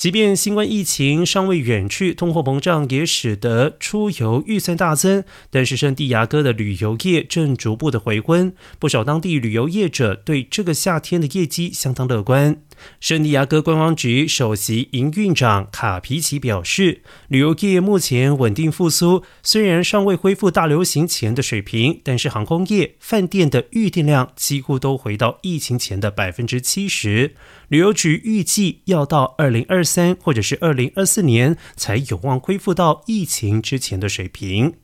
即便新冠疫情尚未远去，通货膨胀也使得出游预算大增，但是圣地亚哥的旅游业正逐步的回温，不少当地旅游业者对这个夏天的业绩相当乐观。圣地亚哥观光局首席营运长卡皮奇表示，旅游业目前稳定复苏，虽然尚未恢复大流行前的水平，但是航空业、饭店的预订量几乎都回到疫情前的百分之七十。旅游局预计要到二零二三或者是二零二四年才有望恢复到疫情之前的水平。